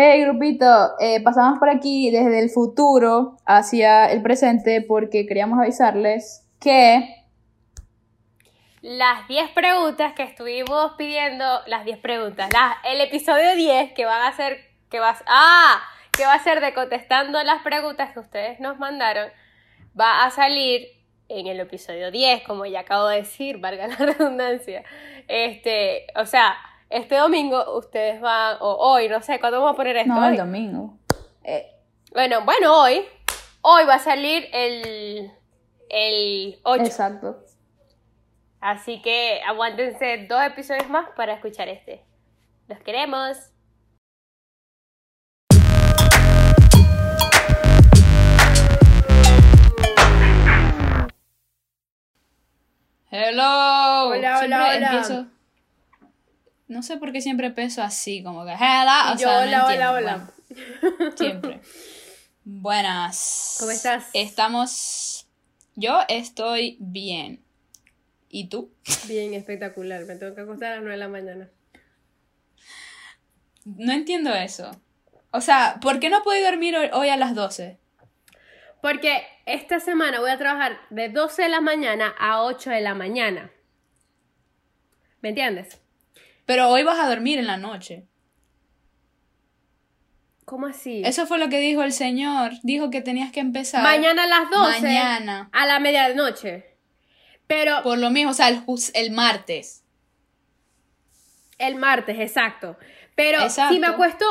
Hey grupito, eh, pasamos por aquí desde el futuro hacia el presente porque queríamos avisarles que las 10 preguntas que estuvimos pidiendo, las 10 preguntas, el episodio 10 que van a ser, que vas, ah, que va a ser de contestando las preguntas que ustedes nos mandaron, va a salir en el episodio 10, como ya acabo de decir, valga la redundancia. Este, o sea, este domingo ustedes van, o hoy, no sé, ¿cuándo vamos a poner esto? No, el domingo. Eh, bueno, bueno, hoy, hoy va a salir el, el 8. Exacto. Así que aguántense dos episodios más para escuchar este. Los queremos. Hello. Hola, hola, hola. No sé por qué siempre empiezo así, como que hola, o sea, hola, hola, hola. siempre. Buenas. ¿Cómo estás? Estamos. Yo estoy bien. ¿Y tú? Bien, espectacular. Me tengo que acostar a las 9 de la mañana. No entiendo eso. O sea, ¿por qué no puedo dormir hoy a las 12? Porque esta semana voy a trabajar de 12 de la mañana a 8 de la mañana. ¿Me entiendes? Pero hoy vas a dormir en la noche. ¿Cómo así? Eso fue lo que dijo el señor. Dijo que tenías que empezar. Mañana a las 12. Mañana. A la medianoche. Pero. Por lo mismo, o sea, el, martes. El martes, exacto. Pero si me acuesto.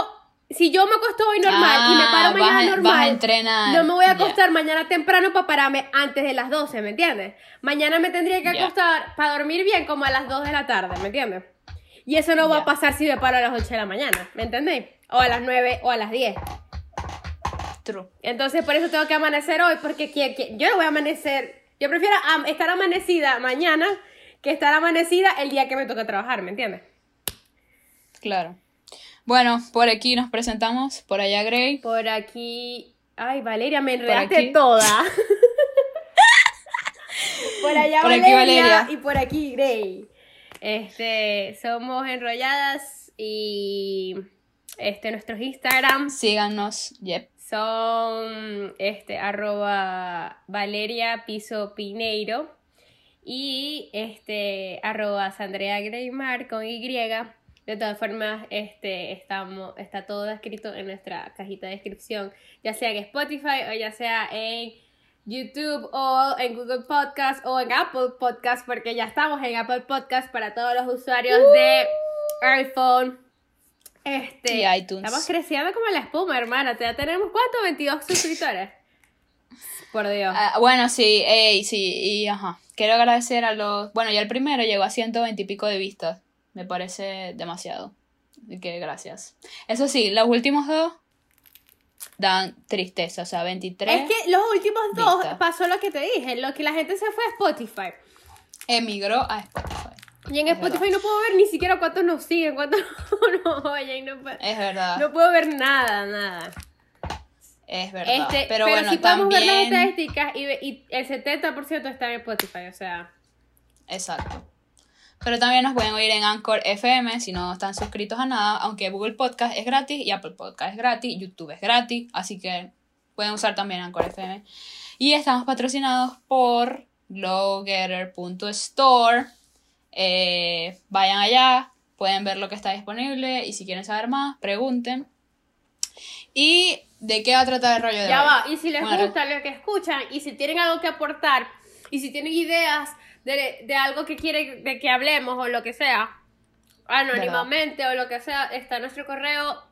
Si yo me acuesto hoy normal y me paro ah, mañana normal. entrenar. No me voy a acostar mañana temprano para pararme antes de las 12, ¿me entiendes? Mañana me tendría que acostar para dormir bien como a las 2 de la tarde, ¿me entiendes? Y eso no va a pasar si me paro a las 8 de la mañana, ¿me entendéis? O a las 9 o a las 10. True. Entonces por eso tengo que amanecer hoy, porque yo no voy a amanecer. Yo prefiero estar amanecida mañana que estar amanecida el día que me toca trabajar, ¿me entiendes? Claro. Bueno, por aquí nos presentamos, por allá Gray. Por aquí. Ay, Valeria, me enredaste toda. por allá Valeria, y por aquí Gray. Este, somos enrolladas y este, nuestros Instagram. Síganos, yep. Son este, arroba Valeria Piso Pineiro y este, arroba Sandrea Greymar con Y. De todas formas, este, estamos, está todo escrito en nuestra cajita de descripción, ya sea en Spotify o ya sea en YouTube o en Google Podcast o en Apple Podcast, porque ya estamos en Apple Podcast para todos los usuarios de iPhone. Este, y iTunes. Estamos creciendo como la espuma, hermana. Ya tenemos cuánto? 22 suscriptores. Por Dios. Ah, bueno, sí, sí, y ajá. Quiero agradecer a los. Bueno, ya el primero llegó a 120 y pico de vistas. Me parece demasiado. Así que gracias. Eso sí, los últimos dos dan tristeza, o sea, 23. Es que los últimos dos pasó lo que te dije, lo que la gente se fue a Spotify. Emigró a Spotify. Y en Spotify no puedo ver ni siquiera cuántos nos siguen, cuántos nos oyen. No puedo, es verdad. No puedo ver nada, nada. Es verdad. Este, pero, pero bueno, sí podemos ver las estadísticas y, y el 70% está en Spotify, o sea. Exacto. Pero también nos pueden oír en Anchor FM si no están suscritos a nada, aunque Google Podcast es gratis y Apple Podcast es gratis, YouTube es gratis, así que pueden usar también Anchor FM. Y estamos patrocinados por glowgetter.store. Eh, vayan allá, pueden ver lo que está disponible y si quieren saber más, pregunten. ¿Y de qué va a tratar el rollo de Ya va, y si les gusta lo que escuchan y si tienen algo que aportar y si tienen ideas de, algo que quiere de que hablemos o lo que sea, anónimamente o lo que sea, está nuestro correo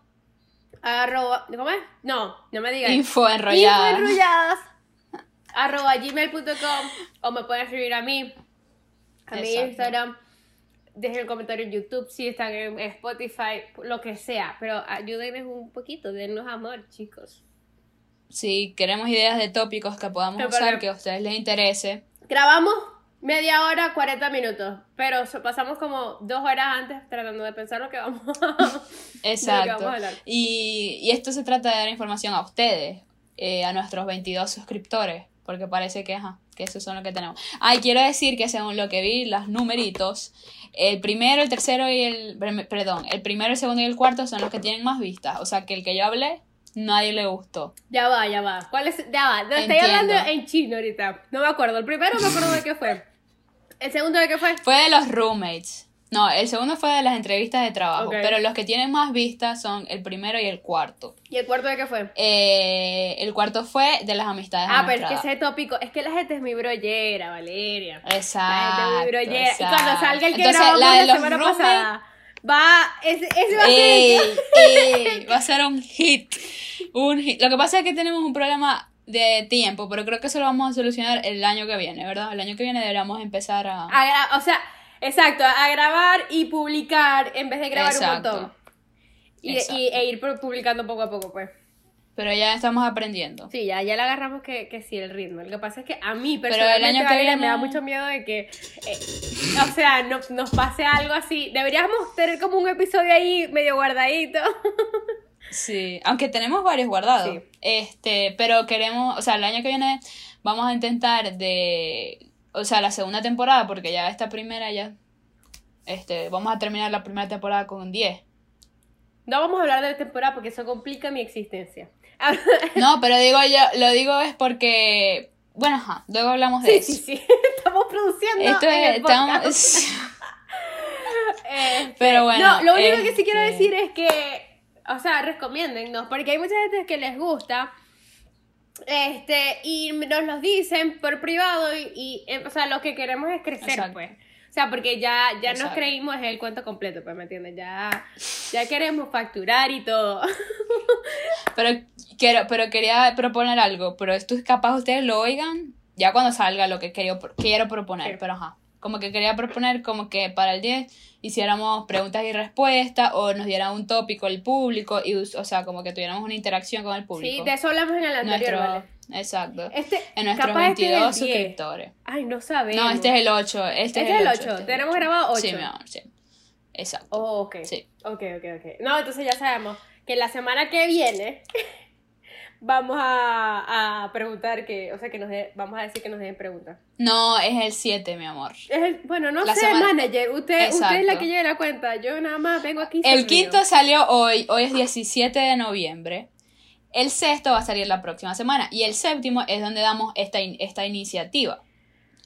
arroba, ¿cómo es? No, no me digas. Info enrolladas. Info enrolladas arroba gmail.com o me pueden escribir a mí, a mi Instagram. Dejen el comentario en YouTube si están en Spotify, lo que sea. Pero ayúdennos un poquito, dennos amor, chicos. Sí, queremos ideas de tópicos que podamos usar, que a ustedes les interese. Grabamos Media hora, 40 minutos. Pero pasamos como dos horas antes tratando de pensar lo que vamos a, Exacto. Y, y, esto se trata de dar información a ustedes, eh, a nuestros 22 suscriptores. Porque parece que, ajá, que esos son los que tenemos. Ay, quiero decir que según lo que vi, los numeritos, el primero, el tercero y el. Perdón, el primero, el segundo y el cuarto son los que tienen más vistas. O sea que el que yo hablé, nadie le gustó. Ya va, ya va. ¿Cuál es? Ya va. Estoy hablando en chino ahorita. No me acuerdo. El primero me acuerdo de qué fue. ¿El segundo de qué fue? Fue de los roommates. No, el segundo fue de las entrevistas de trabajo, pero los que tienen más vistas son el primero y el cuarto. ¿Y el cuarto de qué fue? Eh, el cuarto fue de las amistades. Ah, pero es que ese tópico, es que la gente es mi brollera, Valeria. Exacto. La gente es muy brollera. Y cuando salga el que grabamos la, de la semana pasada, va, ese, ese va a ser... va a ser un hit. Un hit. Lo que pasa es que tenemos un problema de tiempo, pero creo que eso lo vamos a solucionar el año que viene, ¿verdad? El año que viene deberíamos empezar a... o sea, exacto, a grabar y publicar en vez de grabar un montón. Y, e ir publicando poco a poco, pues. Pero ya estamos aprendiendo. Sí, ya, ya le agarramos que, que sí el ritmo. Lo que pasa es que a mí personalmente el año que viene... me da mucho miedo de que, eh, o sea, no, nos pase algo así. Deberíamos tener como un episodio ahí medio guardadito. Sí, aunque tenemos varios guardados. Este, pero queremos, o sea, el año que viene vamos a intentar de, o sea, la segunda temporada, porque ya esta primera ya, este, vamos a terminar la primera temporada con 10. No vamos a hablar de la temporada porque eso complica mi existencia. no, pero digo yo, lo digo es porque, bueno, ajá, luego hablamos de eso. Sí, sí, estamos produciendo. Esto es, estamos... Este, pero bueno. No, lo único que sí quiero este decir es que o sea, recomiéndennos, porque hay mucha gente que les gusta. Este, y nos los dicen por privado y, eh, o sea, lo que queremos es crecer, pues. O sea, porque ya, ya nos creímos el cuento completo, pues, ¿me entiendes? Ya, ya queremos facturar y todo. Pero, quiero, pero quería proponer algo, pero esto es capaz ustedes lo oigan ya cuando salga lo que quiero, quiero proponer, pero ajá como que quería proponer como que para el 10 hiciéramos preguntas y respuestas o nos diera un tópico el público y o sea como que tuviéramos una interacción con el público. Sí, de eso hablamos en el anterior, Exacto. Este, en nuestros 22 este suscriptores. Ay, no sabemos. No, este es el 8. Este, es el 8. Este Tenemos grabado 8. Sí, mi amor, sí. Exacto. Oh, ok. Sí. Ok, ok, ok. No, entonces ya sabemos que la semana que viene vamos a, a, preguntar que, o sea, que nos vamos a decir que nos den preguntas. No, es el 7, mi amor. Es el, bueno, no sé, manager, usted, usted es la que lleva la cuenta, yo nada más vengo aquí. El quinto salió hoy, hoy es 17 de noviembre. El sexto va a salir la próxima semana y el séptimo es donde damos esta, esta iniciativa.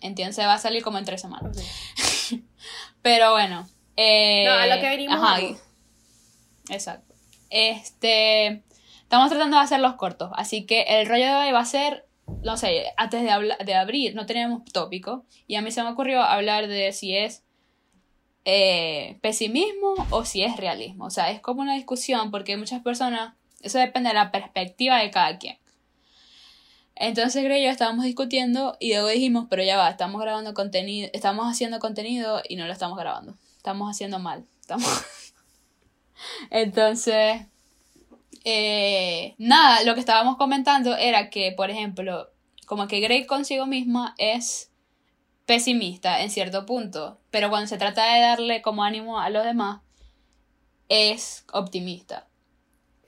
Entonces va a salir como en tres semanas. Pero bueno. Eh, no, a lo que venimos. Ajá, exacto. Este. Estamos tratando de hacerlos cortos, así que el rollo de hoy va a ser, no sé, antes de, abrir, no teníamos tópico, y a mí se me ocurrió hablar de si es eh, pesimismo o si es realismo. O sea, es como una discusión porque muchas personas, eso depende de la perspectiva de cada quien. Entonces creo yo estábamos discutiendo y luego dijimos, pero ya va, estamos grabando contenido, estamos haciendo contenido y no lo estamos grabando. Estamos haciendo mal. Estamos... Entonces, eh, nada, lo que estábamos comentando era que, por ejemplo, como que Grey consigo misma es pesimista en cierto punto, pero cuando se trata de darle como ánimo a los demás, es optimista.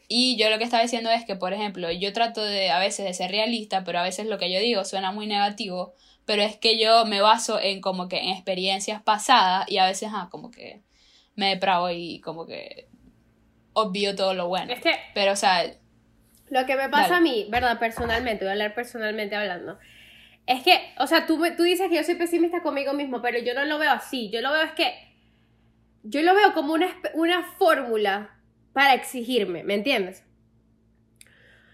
Y yo lo que estaba diciendo es que, por ejemplo, yo trato de a veces de ser realista, pero a veces lo que yo digo suena muy negativo, pero es que yo me baso en como que en experiencias pasadas y a veces, ah, como que me depravo y como que obvio todo lo bueno. Es que, pero o sea... Lo que me pasa a mí, ¿verdad? Personalmente, voy a hablar personalmente hablando. Es que, o sea, tú, tú dices que yo soy pesimista conmigo mismo, pero yo no lo veo así. Yo lo veo es que... Yo lo veo como una, una fórmula para exigirme, ¿me entiendes?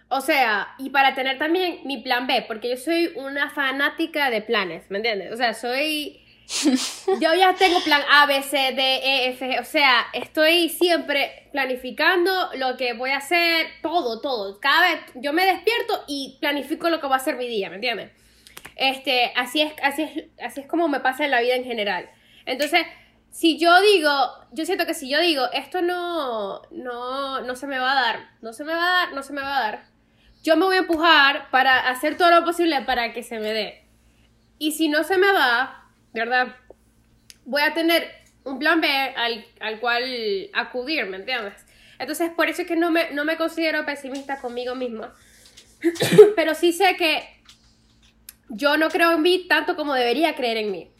O sea, y para tener también mi plan B, porque yo soy una fanática de planes, ¿me entiendes? O sea, soy yo ya tengo plan A, B, C, D, E, F, o sea, estoy siempre planificando lo que voy a hacer, todo, todo. Cada vez yo me despierto y planifico lo que va a ser mi día, ¿me entiendes? Este, así es, así es, así es como me pasa en la vida en general. Entonces, si yo digo, yo siento que si yo digo, esto no, no, no se me va a dar, no se me va a dar, no se me va a dar, yo me voy a empujar para hacer todo lo posible para que se me dé. Y si no se me va, ¿verdad? Voy a tener un plan B al, cual acudir, ¿me entiendes? Entonces, por eso es que no me, no me considero pesimista conmigo misma. Pero sí sé que yo no creo en mí tanto como debería creer en mí.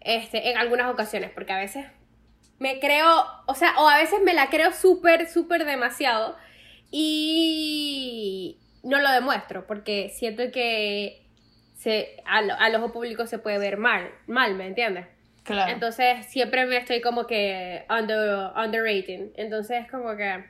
Este, en algunas ocasiones, porque a veces me creo, o sea, o a veces me la creo súper, súper demasiado y no lo demuestro, porque siento que se, al, al ojo público se puede ver mal, mal, ¿me entiendes? Claro. Entonces siempre me estoy como que under, underrating. Entonces como que...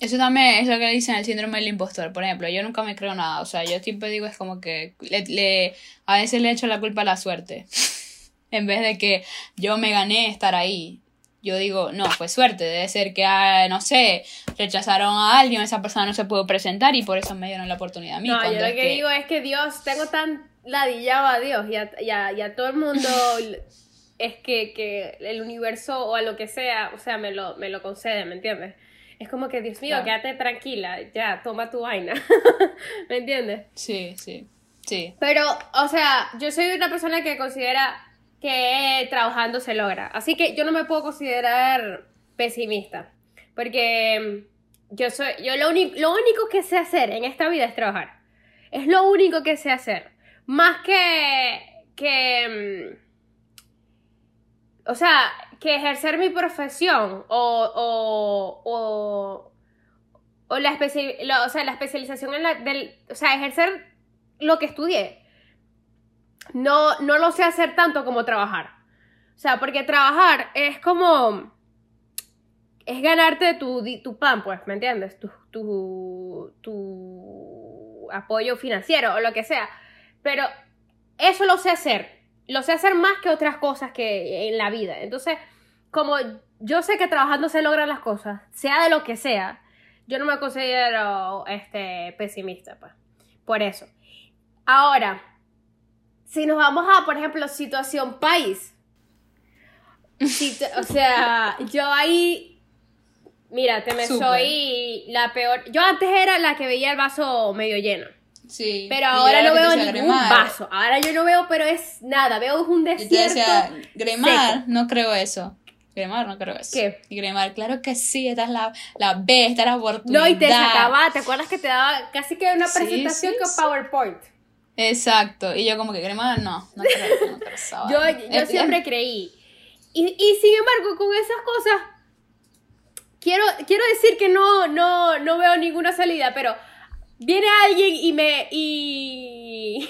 Eso también es lo que dicen el síndrome del impostor. Por ejemplo, yo nunca me creo nada. O sea, yo siempre digo es como que le, le- a veces le echo la culpa a la suerte. en vez de que yo me gané estar ahí. Yo digo, no, fue suerte. Debe ser que, ah, no sé, rechazaron a alguien, esa persona no se pudo presentar y por eso me dieron la oportunidad a mí. No, yo lo es que, digo es que Dios, tengo tan ladillado a Dios y a, y a- y a todo el mundo es que, que el universo o a lo que sea, o sea, me lo, me lo concede, ¿me entiendes? Es como que, Dios mío, Claro. quédate tranquila, ya, toma tu vaina, ¿me entiendes? Sí, sí, sí. Pero, o sea, yo soy una persona que considera que trabajando se logra. Así que yo no me puedo considerar pesimista. Porque mm, yo soy. Yo lo, lo único que sé hacer en esta vida es trabajar. Es lo único que sé hacer. Más que. que. mm, O sea, que ejercer mi profesión o. o, o la, especi- o sea, la especialización en la, del, o sea, ejercer lo que estudié. No, no lo sé hacer tanto como trabajar. O sea, porque trabajar es como, es ganarte tu, tu pan, pues, ¿me entiendes? Tu, tu, tu apoyo financiero o lo que sea. Pero eso lo sé hacer. Lo sé hacer más que otras cosas que en la vida. Entonces, como yo sé que trabajando se logran las cosas, sea de lo que sea, yo no me considero este, pesimista, pues. Por eso. Ahora, si nos vamos a, por ejemplo, situación país. situ- o sea, yo ahí. Mira, te me Súper. soy la peor. Yo antes era la que veía el vaso medio lleno. Sí. Pero ahora no veo ningún "Gremar". vaso. Ahora yo no veo, pero es nada. Veo un desierto. decía, Gremar, seco. no creo eso. Gremar, no creo eso. ¿Qué? Y Gremar, claro que sí, esta es la, la B, esta es la oportunidad. No, y te sacaba, ¿te acuerdas que te daba casi que una presentación sí, con sí. Exacto. Y yo como que Gremar, no, no creo, no creo Yo, yo Es- siempre creí. Y, y sin embargo, con esas cosas, quiero, quiero decir que no, no, no veo ninguna salida, pero viene alguien y me, y,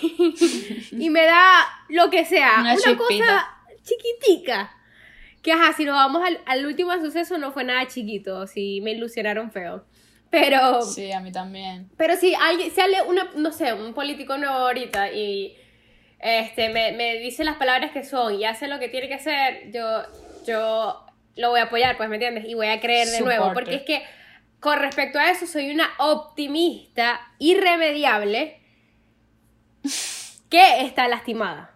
y me da lo que sea, Una cosa chiquitica. Que ajá, si nos vamos al, al último suceso no fue nada chiquito, si me ilusionaron feo. Pero, Sí, a mí también. pero si alguien, sale una, no sé, un político nuevo ahorita y este me, me dice las palabras que son y hace lo que tiene que hacer, yo, yo lo voy a apoyar, pues, ¿me entiendes? Y voy a creer de nuevo, porque es que con respecto a eso soy una optimista irremediable que está lastimada.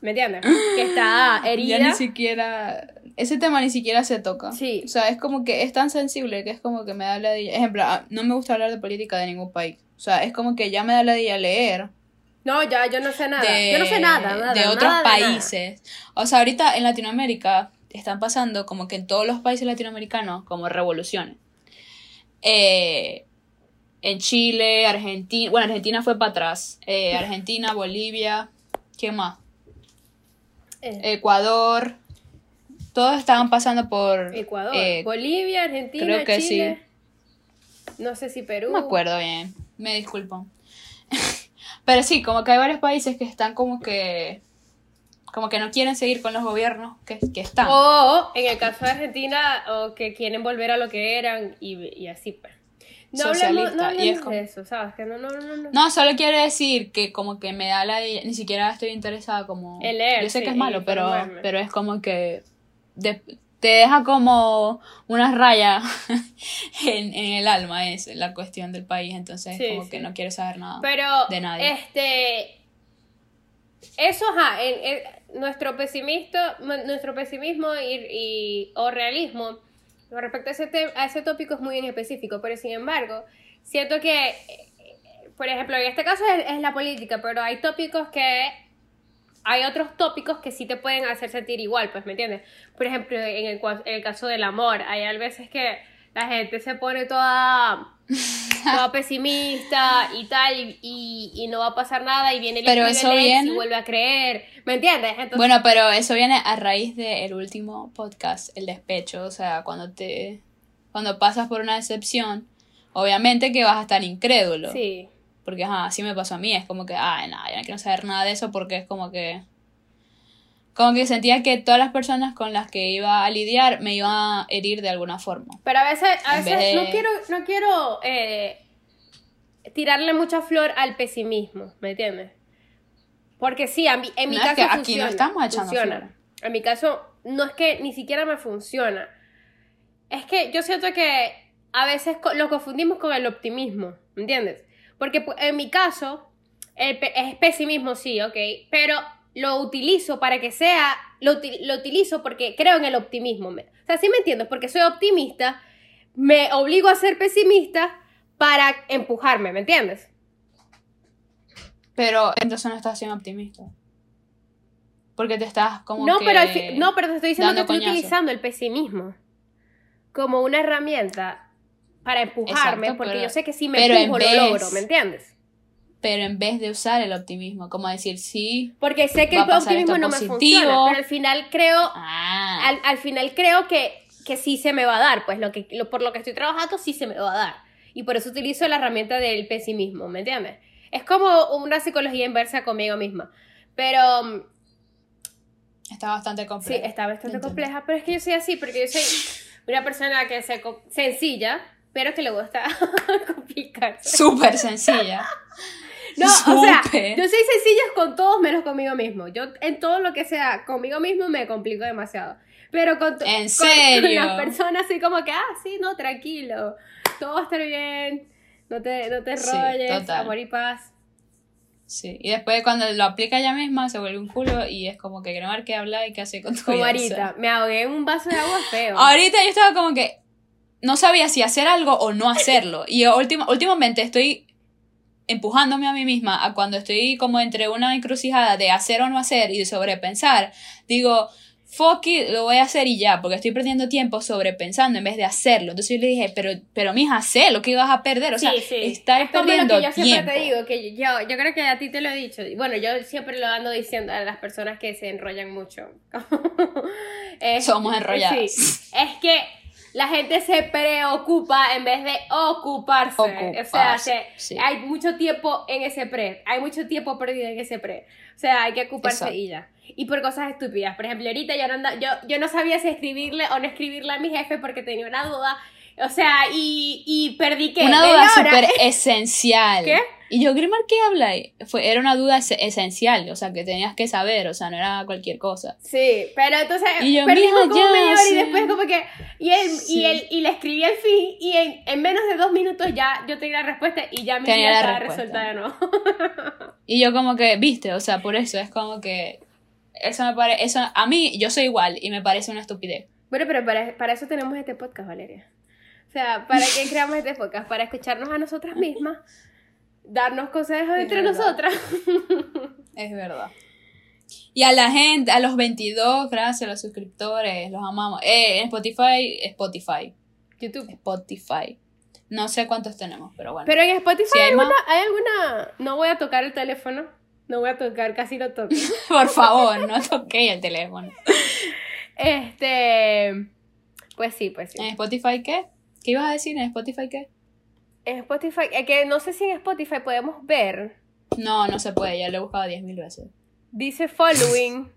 ¿Me entiendes? Que está Ya herida. ni siquiera. Ese tema ni siquiera se toca. Sí. O sea, es como que es tan sensible que es como que me da la Ejemplo, ah, no me gusta hablar de política de ningún país. O sea, es como que ya me da la idea leer No, ya, yo no sé nada. de, yo no sé nada, nada de otros nada de nada. países. O sea, ahorita en Latinoamérica están pasando como que en todos los países latinoamericanos como revoluciones. Eh, en Chile, Argentina, bueno, Argentina fue para atrás. Eh, Argentina, Bolivia, ¿qué más? Eh, Ecuador. Todos estaban pasando por... Ecuador, eh, Bolivia, Argentina, creo que Chile. No sé si Perú. No me acuerdo bien, me disculpan. Pero sí, como que hay varios países que están como que... Como que no quieren seguir con los gobiernos que, que están. O en el caso de Argentina, o que quieren volver a lo que eran y, y así pues. No Socialista, y es como- de eso, ¿sabes? Que no, no, no, no. No, solo quiere decir que como que me da la... Ni siquiera estoy interesada como... En leer, Yo sé sí, que es malo, pero, pero es como que... de- te deja como una raya en, en el alma, es la cuestión del país. Entonces Sí, como sí. que no quiero saber nada. Pero, de nadie. este. Eso, ajá, en, en nuestro pesimismo y, y- o realismo con respecto a ese, te- a ese tópico es muy en específico, pero sin embargo, siento que, eh, por ejemplo, en este caso es, es la política, pero hay tópicos que, hay otros tópicos que sí te pueden hacer sentir igual, pues, ¿me entiendes? Por ejemplo, en el, en el caso del amor, hay veces que la gente se pone toda toda pesimista y tal, y, y, no va a pasar nada, y viene el Pero eso viene... y vuelve a creer, ¿me entiendes? Entonces... Bueno, pero eso viene a raíz del último podcast, el despecho, o sea, cuando te... Cuando pasas por una decepción, obviamente que vas a estar incrédulo. Sí. Porque, ajá, así me pasó a mí, es como que, ay, nada, ya no quiero saber nada de eso porque es como que como que sentía que todas las personas con las que iba a lidiar me iban a herir de alguna forma. Pero a veces, a veces no quiero, no quiero eh, tirarle mucha flor al pesimismo, ¿me entiendes? Porque sí, en mi caso que aquí no estamos echando funciona. En mi caso, no es que ni siquiera me funciona. Es que yo siento que a veces lo confundimos con el optimismo, ¿me entiendes? Porque en mi caso, es pesimismo, sí, ok, pero lo utilizo para que sea, lo, utilizo porque creo en el optimismo. O sea, sí me entiendo, porque soy optimista, me obligo a ser pesimista para empujarme, ¿me entiendes? Pero entonces no estás siendo optimista. Porque te estás como no, que pero no, pero te estoy diciendo que estoy utilizando el pesimismo como una herramienta para empujarme, porque yo sé que si me empujo lo logro, ¿me entiendes? pero en vez de usar el optimismo, como decir sí. Porque sé que el optimismo no me funciona, pero al final creo, ah. al, final creo que, que sí se me va a dar, pues lo que, lo, por lo que estoy trabajando sí se me va a dar. Y por eso utilizo la herramienta del pesimismo, ¿me entiendes? Es como una psicología inversa conmigo misma. Pero... Mm, está bastante compleja. Sí, está bastante compleja, pero es que yo soy así, porque yo soy una persona que es sencilla, pero que le gusta complicarse. Súper sencilla. No, o sea, yo soy sencilla con todos menos conmigo mismo. Yo en todo lo que sea conmigo mismo me complico demasiado. Pero con, ¿En serio? las personas así como que, ah, sí, no, tranquilo. Todo va a estar bien. No te, no te enrolles, amor y paz. Sí, y después cuando lo aplica ella misma se vuelve un culo y es como que ver qué habla y qué hace con tu Como ahorita, me ahogué en un vaso de agua feo. Ahorita yo estaba como que no sabía si hacer algo o no hacerlo. Y último, últimamente estoy empujándome a mí misma a cuando estoy como entre una encrucijada de hacer o no hacer y de sobrepensar, digo, fuck it, lo voy a hacer y ya, porque estoy perdiendo tiempo sobrepensando en vez de hacerlo. Entonces yo le dije, pero, pero mija, sé lo que ibas a perder, o sea, estás perdiendo lo que yo siempre te digo, que yo, yo creo que a ti te lo he dicho, bueno, yo siempre lo ando diciendo a las personas que se enrollan mucho. Somos enrolladas. es que la gente se preocupa en vez de ocuparse. o sea, hay mucho tiempo en ese pre, hay mucho tiempo perdido en ese pre. O sea, hay que ocuparse y ya. Y por cosas estúpidas. Por ejemplo, ahorita yo no, yo, yo no sabía si escribirle o no escribirle a mi jefe porque tenía una duda. O sea, y, y perdí que... Una duda súper esencial. ¿Qué? Y yo, Grimar, ¿qué habla? Fue, era una duda esencial, o sea, que tenías que saber, o sea, no era cualquier cosa. Sí, pero entonces y yo, perdí como media hora y después como que, y él, y él, y le escribí el fin, y en, en, menos de dos minutos ya yo tenía la respuesta y ya mi tenía vida estaba resuelta de nuevo. y yo como que, viste, o sea, por eso es como que, eso me parece, eso, a mí, yo soy igual, y me parece una estupidez. Bueno, pero para, para eso tenemos este podcast, Valeria. O sea, ¿para qué creamos este podcast? Para escucharnos a nosotras mismas darnos consejos entre nosotras. Es verdad. Y a la gente, a los 22, gracias a los suscriptores, los amamos. Eh, en Spotify, Spotify. YouTube. Spotify. No sé cuántos tenemos, pero bueno. Pero en Spotify hay, alguna, hay alguna... No voy a tocar el teléfono. No voy a tocar, casi lo toco. Por favor, no toqué el teléfono. Este... Pues sí, pues sí. ¿En Spotify qué? ¿Qué ibas a decir? ¿En Spotify qué? En Spotify, es que no sé si en Spotify podemos ver. No, no se puede, ya lo he buscado 10.000 veces. Dice following.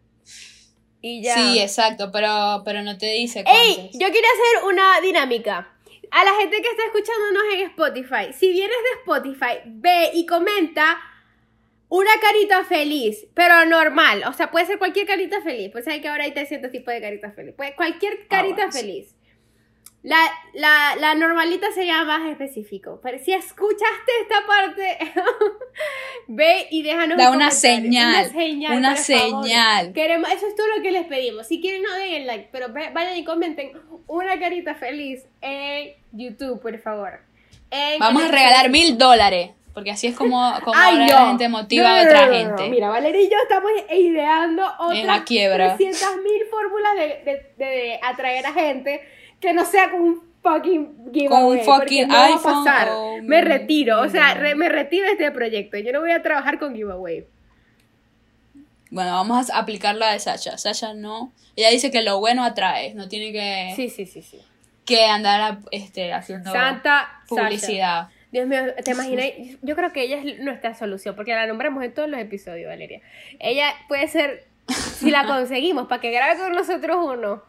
y ya. Sí, exacto, pero, pero no te dice cuántos. ¡Ey! Yo quería hacer una dinámica. A la gente que está escuchándonos en Spotify, si vienes de Spotify, ve y comenta una carita feliz, pero normal. O sea, puede ser cualquier carita feliz. Pues hay que ahora hay 300 tipos de caritas feliz. Pues cualquier ah, carita feliz. La, la, la, normalita sería más específico. Pero si escuchaste esta parte, ve y déjanos da una señal, una señal. Una señal. Queremos, eso es todo lo que les pedimos. Si quieren, no den el like, pero vayan y comenten una carita feliz en YouTube, por favor. Vamos a regalar mil dólares. Porque así es como, como la gente motiva a otra gente. Mira, Valeria y yo estamos ideando otras quiebra. mil fórmulas de, de, de atraer a gente que no sea con fucking giveaway. un porque fucking no va a iPhone pasar. o Me un- retiro, o sea, un- re- me retiro de este proyecto. Yo no voy a trabajar con giveaway. Bueno, vamos a aplicar la de Sasha. Sasha no. Ella dice que lo bueno atrae, no tiene que, Sí, sí, sí, sí. que andar a- este, haciendo Santa Sasha. publicidad. Dios mío, ¿te imaginas? Yo creo que ella es nuestra solución, porque la nombramos en todos los episodios, Valeria. Ella puede ser, si la conseguimos, para que grabe con nosotros uno.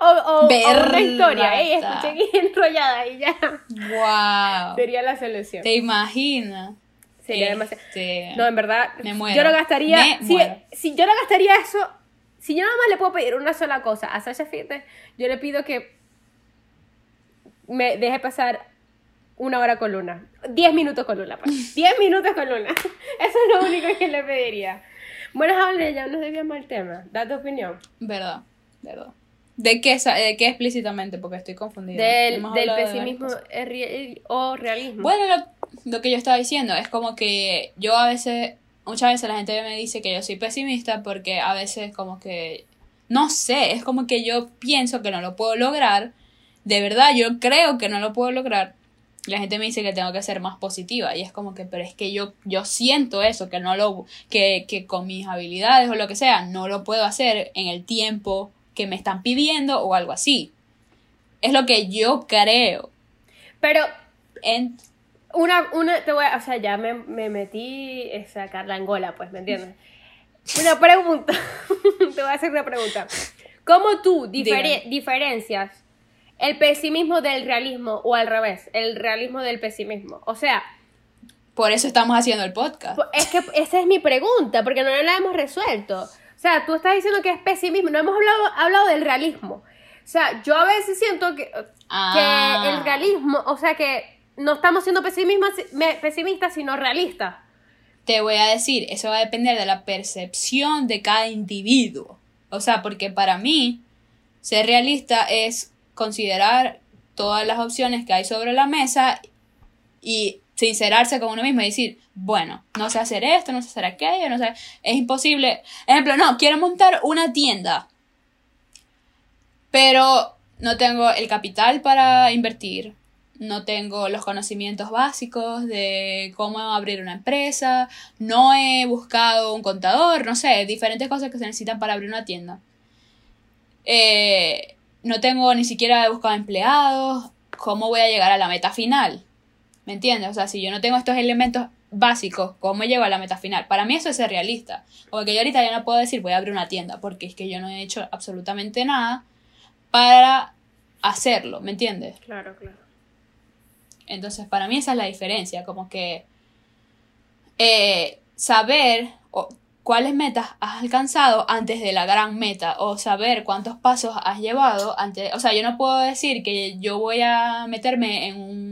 O, o- o una historia, ey, escuchen y enrollada y ya. Wow. Sería la solución. ¿Te imaginas? Sería Este, demasiado. No, en verdad, Me muero. yo no gastaría. Me si, muero. si yo no gastaría eso, si yo nada más le puedo pedir una sola cosa a Sasha Fitness, yo le pido que me deje pasar una hora con Luna. Diez minutos con Luna, pues. Diez minutos con Luna. Eso es lo único que le pediría. Bueno, Jaule, ya nos desviamos el tema. Da tu opinión. Verdad, verdad. ¿De qué, de qué explícitamente? Porque estoy confundida. Del, del de pesimismo o realismo. Bueno, lo, lo que yo estaba diciendo es como que yo a veces, muchas veces la gente me dice que yo soy pesimista porque a veces como que, no sé, es como que yo pienso que no lo puedo lograr. De verdad, yo creo que no lo puedo lograr. Y la gente me dice que tengo que ser más positiva. Y es como que, pero es que yo, yo siento eso, que no lo, que, que con mis habilidades o lo que sea, no lo puedo hacer en el tiempo que me están pidiendo o algo así. Es lo que yo creo. Pero En, Una, una, te voy a, o sea, ya me, me metí a sacar la angola, pues, ¿me entiendes? Una pregunta, te voy a hacer una pregunta. ¿Cómo tú difere- diferencias el pesimismo del realismo o al revés, el realismo del pesimismo? O sea, Por eso estamos haciendo el podcast. es que esa es mi pregunta, porque no la hemos resuelto. O sea, tú estás diciendo que es pesimismo, no hemos hablado, hablado del realismo. O sea, yo a veces siento que, Ah. que el realismo, o sea, que no estamos siendo pesimistas, pesimistas sino realistas. Te voy a decir, eso va a depender de la percepción de cada individuo. O sea, porque para mí, ser realista es considerar todas las opciones que hay sobre la mesa y sincerarse con uno mismo y decir, bueno, no sé hacer esto, no sé hacer aquello, no sé, es imposible. Ejemplo, no, quiero montar una tienda, pero no tengo el capital para invertir, no tengo los conocimientos básicos de cómo abrir una empresa, no he buscado un contador, no sé, diferentes cosas que se necesitan para abrir una tienda. Eh, no tengo ni siquiera he buscado empleados, ¿cómo voy a llegar a la meta final? ¿Me entiendes? O sea, si yo no tengo estos elementos básicos, ¿cómo llego a la meta final? Para mí eso es ser realista. Porque yo ahorita ya no puedo decir voy a abrir una tienda, porque es que yo no he hecho absolutamente nada para hacerlo, ¿me entiendes? Claro, claro. Entonces, para mí esa es la diferencia, como que eh, saber o- cuáles metas has alcanzado antes de la gran meta o saber cuántos pasos has llevado antes, o sea, yo no puedo decir que yo voy a meterme en un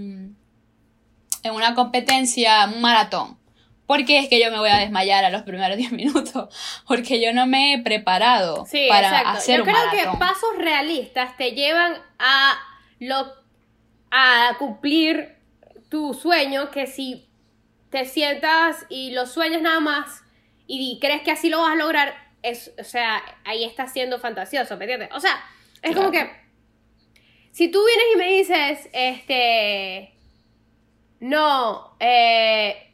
en una competencia un maratón. Porque es que yo me voy a desmayar a los primeros 10 minutos. Porque yo no me he preparado Sí, para exacto. hacer Yo un creo que pasos realistas te llevan a lo a cumplir tu sueño que si te sientas y lo sueñas nada más y crees que así lo vas a lograr, es, o sea, ahí estás siendo fantasioso, ¿me entiendes? O sea, es como que si tú vienes y me dices, este, no, eh,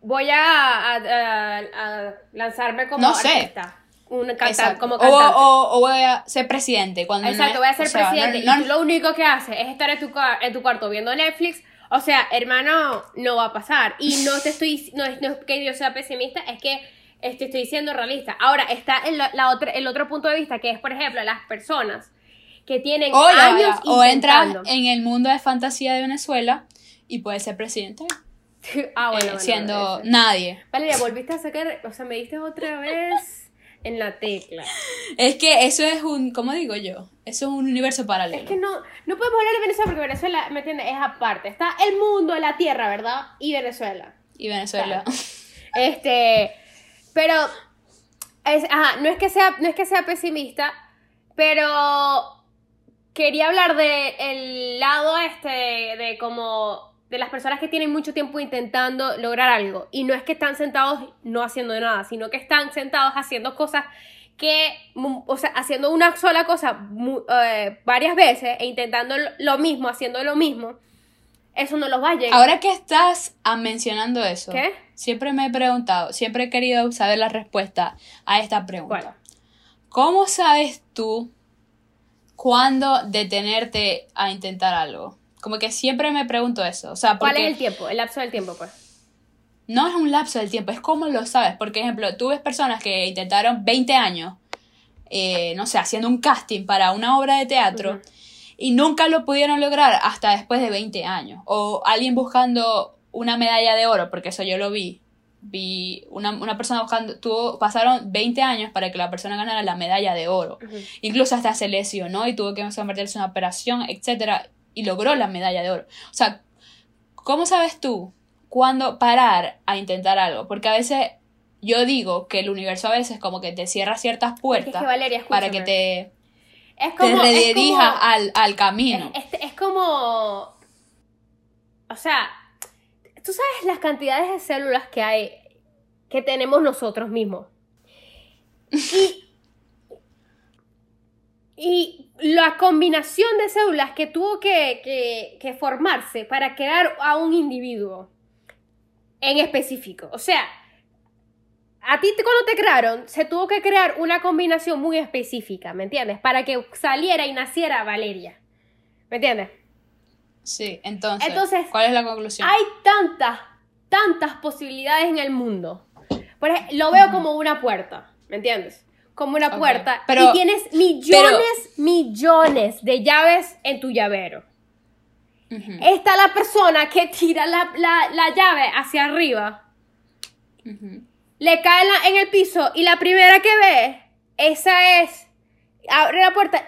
voy a, a- a- a lanzarme como No sé. artista, un Exacto. como O- cantante. O, o voy a ser presidente. Cuando no Exacto, voy a ser o sea, no- presidente no- y tú lo único que haces es estar en tu, en tu cuarto viendo Netflix. O sea, hermano, no va a pasar. Y no te estoy, no es, no es que yo sea pesimista, es que estoy siendo realista. Ahora, está el, la otra, el otro punto de vista, que es, por ejemplo, las personas que tienen o, ya, años o entran en el mundo de fantasía de Venezuela y puede ser presidente ah, bueno, eh, bueno, siendo eso. nadie. Valeria, volviste a sacar, o sea, me diste otra vez en la tecla. Es que eso es un, ¿cómo digo yo? Eso es un universo paralelo. Es que no, no podemos hablar de Venezuela porque Venezuela, ¿me entiendes? Es aparte. Está el mundo, la tierra, ¿verdad? Y Venezuela. Y Venezuela. Este, pero es, ajá, no es que sea, no es que sea pesimista, pero quería hablar de el lado este de como de las personas que tienen mucho tiempo intentando lograr algo y no es que están sentados no haciendo nada, sino que están sentados haciendo cosas que, o sea, haciendo una sola cosa eh, varias veces e intentando lo- mismo, haciendo lo mismo, eso no los va a llegar. Ahora que estás ah, mencionando eso, ¿Qué? siempre me he preguntado, siempre he querido saber la respuesta a esta pregunta. ¿Cuál? ¿Cómo sabes tú cuándo detenerte a intentar algo? Como que siempre me pregunto eso. O sea, ¿Cuál es el tiempo? El lapso del tiempo, pues. no es un lapso del tiempo, es cómo lo sabes. Por ejemplo, tú ves personas que intentaron 20 años, eh, no sé, haciendo un casting para una obra de teatro y nunca lo pudieron lograr hasta después de 20 años. O alguien buscando una medalla de oro, porque eso yo lo vi. Vi una, una persona buscando, tuvo, pasaron 20 años para que la persona ganara la medalla de oro. Incluso hasta se lesionó y tuvo que someterse a una operación, etcétera, y logró la medalla de oro. O sea, ¿cómo sabes tú cuándo parar a intentar algo? Porque a veces yo digo que el universo a veces como que te cierra ciertas Es que, puertas Valeria, para que te, Es te como, es redirijas como- al, al camino. Es, es- es como. O sea, tú sabes las cantidades de células que hay, que tenemos nosotros mismos. Y. Y la combinación de células que tuvo que, que- que formarse para crear a un individuo en específico. O sea, a ti cuando te crearon, se tuvo que crear una combinación muy específica, ¿me entiendes? Para que saliera y naciera Valeria. ¿Me entiendes? Sí, entonces, Entonces, ¿cuál es la conclusión? Hay tantas, tantas posibilidades en el mundo. Ej- lo veo como una puerta, ¿me entiendes? Como una puerta. pero- y tienes millones, millones de llaves en tu llavero. Ujú, Está la persona que tira la, la- la llave hacia arriba, le cae en, la- en el piso y la primera que ve, esa es, abre la puerta,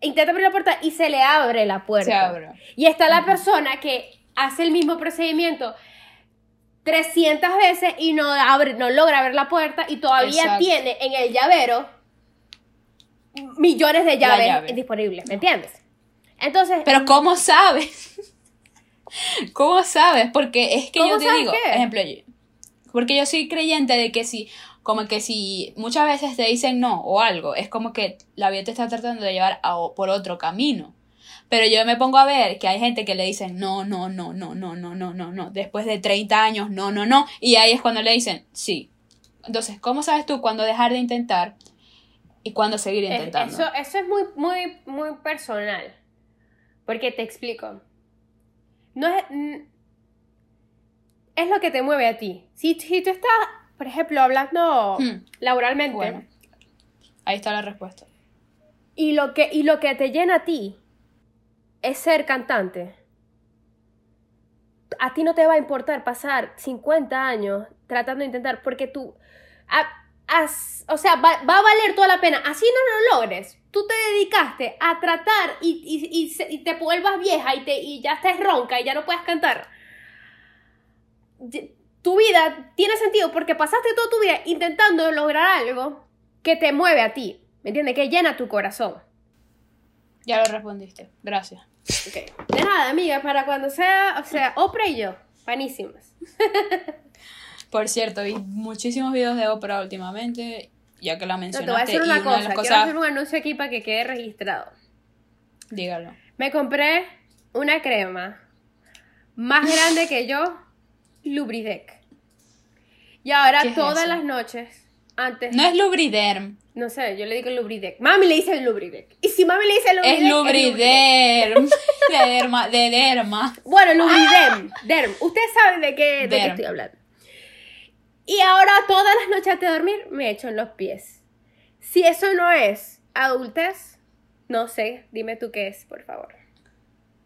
intenta abrir la puerta y se le abre la puerta. Se abre. Y está la persona que hace el mismo procedimiento 300 veces y no, abre, no logra abrir la puerta y todavía Exacto. tiene en el llavero millones de llaves llave. disponibles, ¿me entiendes? Entonces, Pero ¿cómo sabes? ¿Cómo sabes? Porque es que ¿Cómo yo te digo, qué? ejemplo, porque yo soy creyente de que si, como que si muchas veces te dicen no o algo, es como que la vida te está tratando de llevar a, o- por otro camino. Pero yo me pongo a ver que hay gente que le dicen no, no, no, no, no, no, no, no, no, después de 30 años, no, no, no, y ahí es cuando le dicen sí. Entonces, ¿cómo sabes tú cuándo dejar de intentar y cuándo seguir intentando? eso, eso es muy, muy, muy personal. Porque te explico. No es, es lo que te mueve a ti. Si, si tú estás, por ejemplo, hablando Hmm. laboralmente, Bueno, ahí está la respuesta. Y lo que, y lo que te llena a ti es ser cantante. A ti no te va a importar pasar 50 años tratando de intentar, porque tú, a- o sea, va, a valer toda la pena. Así no lo logres. Tú te dedicaste a tratar y, te vuelvas vieja y, te, y ya estés ronca y ya no puedes cantar. Tu vida tiene sentido porque pasaste toda tu vida intentando lograr algo que te mueve a ti, ¿me entiendes? Que llena tu corazón. Ya lo respondiste. Gracias. Ok. De nada, amiga, para cuando sea, o sea, Oprah y yo, panísimas. Por cierto, vi muchísimos videos de ópera últimamente, ya que la No, te mencionaste. voy a y una una de cosa, quiero hacer un anuncio aquí para que quede registrado. dígalo. Me compré una crema más grande que yo, Lubridec. Y ahora ¿Qué es todas las noches, antes, No es Lubriderm, no sé, yo le digo Lubridec. Mami le dice Lubridec. Y si mami le dice Lubridec, es Lubriderm. de derma, de derma. Bueno, Lubridem, Derm. Ustedes saben de qué, de qué estoy hablando. Y ahora todas las noches antes de dormir me echo en los pies. Si eso no es adultez, no sé, dime tú qué es, por favor.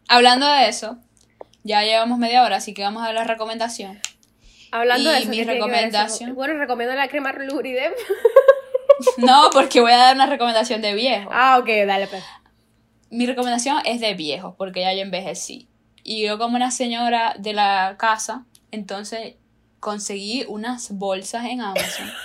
Hablando de eso, ya llevamos media hora, así que vamos a dar la recomendación. Hablando Y de eso, mi ¿qué tiene que ver eso? recomendación. Bueno, recomiendo la crema Lubridem. No, porque voy a dar una recomendación de viejo. ah, ok, dale pues. Mi recomendación es de viejos, porque ya yo envejecí. Y yo como una señora de la casa, entonces conseguí unas bolsas en Amazon.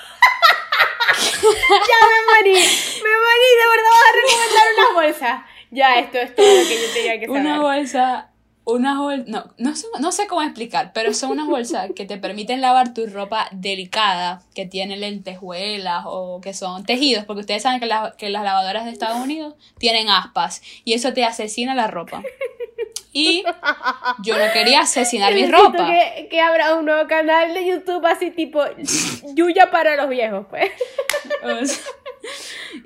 Ya me morí, me morí, de verdad vas a recomendar una bolsa. Ya, esto es todo lo que yo tenía que saber. una bolsa unas bolsas, no, no, sé, no sé cómo explicar, pero son unas bolsas que te permiten lavar tu ropa delicada, que tiene lentejuelas o que son tejidos, porque ustedes saben que, las- que las lavadoras de Estados Unidos tienen aspas y eso te asesina la ropa. Y yo no quería asesinar mi ropa. Que, que abra un nuevo canal de YouTube así tipo Yuya para los viejos, pues. O sea,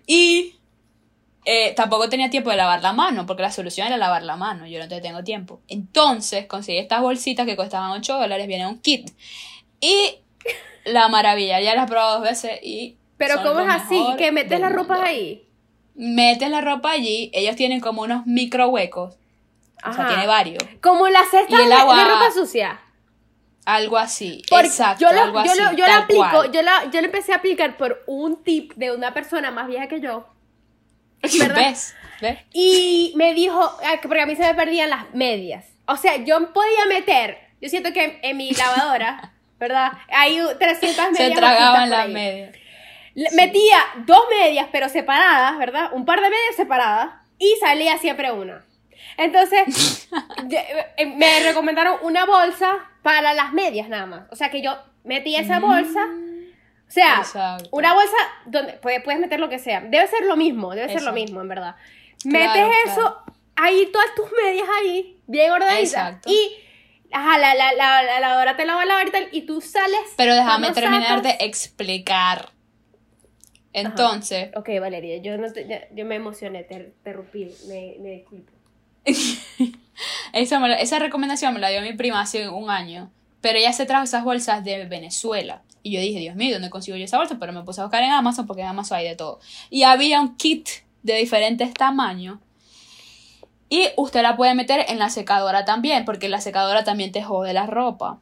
y eh, tampoco tenía tiempo de lavar la mano, porque la solución era lavar la mano. Yo no te tengo tiempo. Entonces conseguí estas bolsitas que costaban 8 dólares, viene un kit. Y la maravilla, ya las he probado dos veces y. Pero ¿cómo es así? ¿Que metes la ropa mundo. ahí? Metes la ropa allí, ellos tienen como unos micro huecos. O sea, tiene varios. Como la cesta de, agua- de ropa sucia. Algo así. Porque Exacto. yo lo, algo yo lo, así, yo lo tal aplico, cual. yo lo, yo lo empecé a aplicar por un tip de una persona más vieja que yo. ¿Ves? ¿Ves? Y me dijo, ah, que porque a mí se me perdían las medias. O sea, yo podía meter, yo siento que en, mi lavadora, ¿verdad? Hay 300 medias. Se tragaban las medias. Metía dos medias, pero separadas, ¿verdad? Un par de medias separadas y salía siempre una. Entonces, eh, me recomendaron una bolsa para las medias nada más. O sea, que yo metía esa bolsa. O sea, Exacto. una bolsa donde puedes, puedes meter lo que sea. Debe ser lo mismo, debe ser lo mismo, en verdad. Claro, Metes eso, claro. ahí todas tus medias ahí, bien ordenaditas. Y ajá, la, la, la, la lavadora te la va a lavar y tú sales. Pero déjame terminar de sacas- explicar. Entonces, Ok, Valeria, yo, no te- ya- yo me emocioné, te interrumpí, me, me disculpo. esa, me la- esa recomendación me la dio mi prima hace un año. Pero ella se trajo esas bolsas de Venezuela. Y yo dije, Dios mío, ¿dónde consigo yo esa bolsa? Pero me puse a buscar en Amazon porque en Amazon hay de todo. Y había un kit de diferentes tamaños. Y usted la puede meter en la secadora también, porque la secadora también te jode la ropa.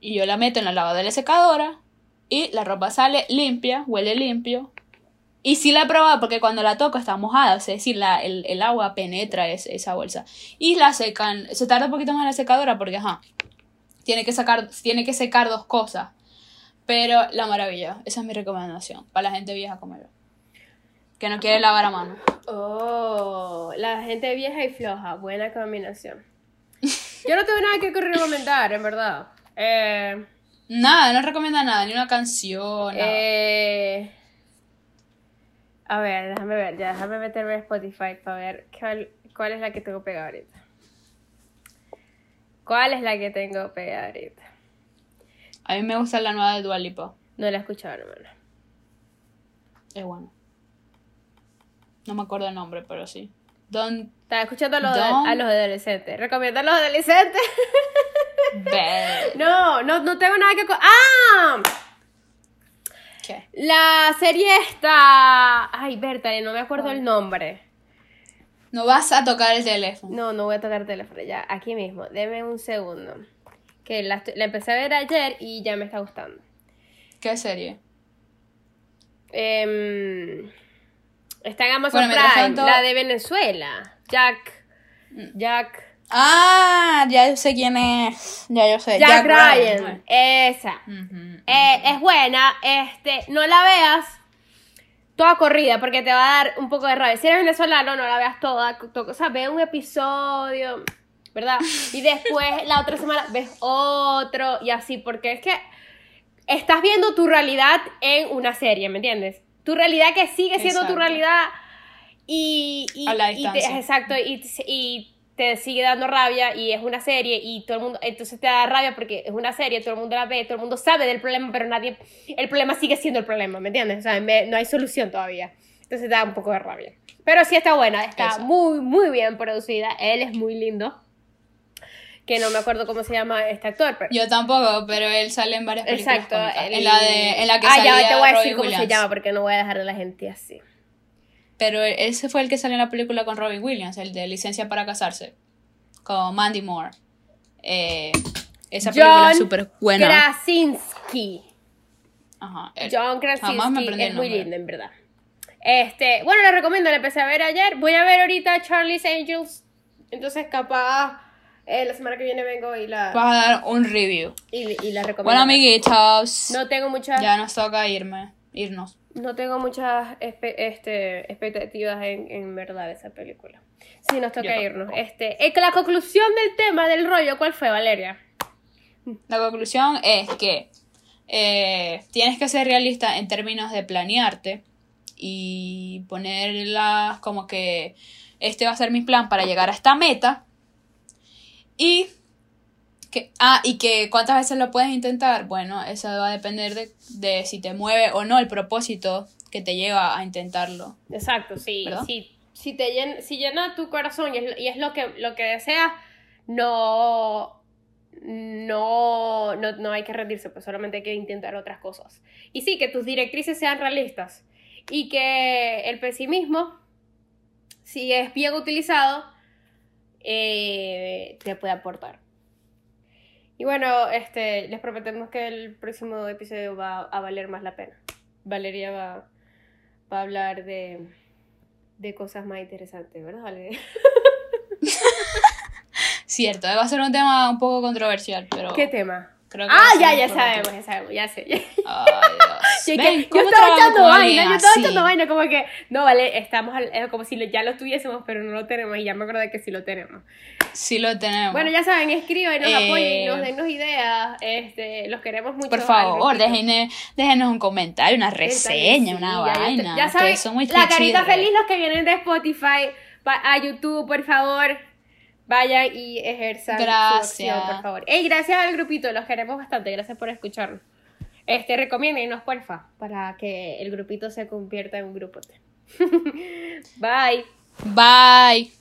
Y yo la meto en la lavadora de la secadora y la ropa sale limpia, huele limpio. Y sí la he probado porque cuando la toco está mojada, es decir, la, el, el agua penetra es- esa bolsa. Y la secan, se tarda un poquito más en la secadora porque, ajá, tiene que, sacar, tiene que secar dos cosas. Pero la maravilla, esa es mi recomendación para la gente vieja como yo. Que no quiere lavar a mano. Oh, la gente vieja y floja, buena combinación. Yo no tengo nada que recomendar, en verdad. Eh, Nada, no recomienda nada, ni una canción. eh, a ver, déjame ver, ya déjame meterme a Spotify para ver cuál, cuál es la que tengo pegada ahorita. ¿Cuál es la que tengo pegada ahorita? A mí me gusta la nueva de Dua Lipa. No la he escuchado, hermano. Es bueno. No me acuerdo el nombre, pero sí. Don't Estaba escuchando a los, a los adolescentes. ¿Recomiendo a los adolescentes? No, no, no tengo nada que... ¡Ah! ¿Qué? La serie está... Ay, Bertale, no me acuerdo el nombre. No vas a tocar el teléfono. No, no voy a tocar el teléfono ya, aquí mismo. Deme un segundo. Que la, empecé a ver ayer y ya me está gustando. ¿Qué serie? Em, está en Amazon Bueno, Prime, tanto- la de Venezuela. Jack. Jack. Ah, ya sé quién es. Ya yo sé. Jack, Ryan. Ryan. Esa. Eh, es buena. Este, no la veas toda corrida porque te va a dar un poco de rabia. Si eres venezolano, no la veas toda. to- O sea, ve un episodio, ¿verdad? Y después la otra semana ves otro y así, porque es que estás viendo tu realidad en una serie, ¿me entiendes? Tu realidad que sigue siendo tu Exacto. realidad y, y- A la y te- exacto, y, y te sigue dando rabia y es una serie y todo el mundo, entonces te da rabia porque es una serie, todo el mundo la ve, todo el mundo sabe del problema, pero nadie, el problema sigue siendo el problema, ¿me entiendes? O sea, me- no hay solución todavía. Entonces te da un poco de rabia. Pero sí está buena, está Exacto. muy, muy bien producida, él es muy lindo. Que no me acuerdo cómo se llama este actor, pero... Yo tampoco, pero él sale en varias películas Exacto. él- En la, de, en la que ah, salía ya te voy a decir Robin cómo se Williams. llama porque no voy a dejar a la gente así. Pero ese fue el que salió en la película con Robin Williams, el de Licencia para Casarse. Con Mandy Moore. Eh, esa película es súper buena. Krasinski. Ajá. John Krasinski es el muy lindo, en verdad. Este, bueno, la recomiendo, la empecé a ver ayer. Voy a ver ahorita Charlie's Angels. Entonces, capaz eh, la semana que viene vengo y la, Vas a dar un review. y, y la recomiendo. Bueno, amiguitos. No tengo mucha. Ya nos toca irme. Irnos. no tengo muchas este, expectativas en, en verdad de esa película. Sí, nos toca irnos. Este, eh, la conclusión del tema del rollo, ¿cuál fue, Valeria? La conclusión es que eh, tienes que ser realista en términos de planearte y ponerlas como que este va a ser mi plan para llegar a esta meta. Y que, ah, y que cuántas veces lo puedes intentar. Bueno, eso va a depender de, de si te mueve o no el propósito que te lleva a intentarlo. Exacto, sí. Sí si, te llen- si llena tu corazón y es, y es lo, que, lo que deseas, no, no, no, no hay que rendirse, pues solamente hay que intentar otras cosas. Y sí, que tus directrices sean realistas. Y que el pesimismo, si es bien utilizado, eh, te puede aportar. Y bueno, este, les prometemos que el próximo episodio va a valer más la pena. Valeria va, va a hablar de, de cosas más interesantes, ¿verdad, Valeria? Cierto, va a ser un tema un poco controversial, pero ¿Qué tema? Creo que Ah, ya, ya sabemos, ya sabemos, ya sé. Yo, Dios. que- Ven, yo ¿cómo estaba echando vaina, yo estaba así? echando vaina, como que, no, vale, estamos al- eh, como si lo- ya lo tuviésemos, pero no lo tenemos, y ya me acordé que sí lo tenemos. Sí lo tenemos. Bueno, ya saben, escríbanos, Eh, apóyennos, dennos ideas, este, los queremos mucho. Por favor, déjenos, déjenos un comentario, una reseña, Sí, una ya- vaina. Ya saben, son muy la carita feliz los que vienen de Spotify pa- a YouTube, por favor. Vayan y ejerzan su Gracias. opción, por favor. Ey, gracias al grupito, los queremos bastante, gracias por escucharnos. Este, recomiéndennos, porfa, para que el grupito se convierta en un grupo. Bye. Bye.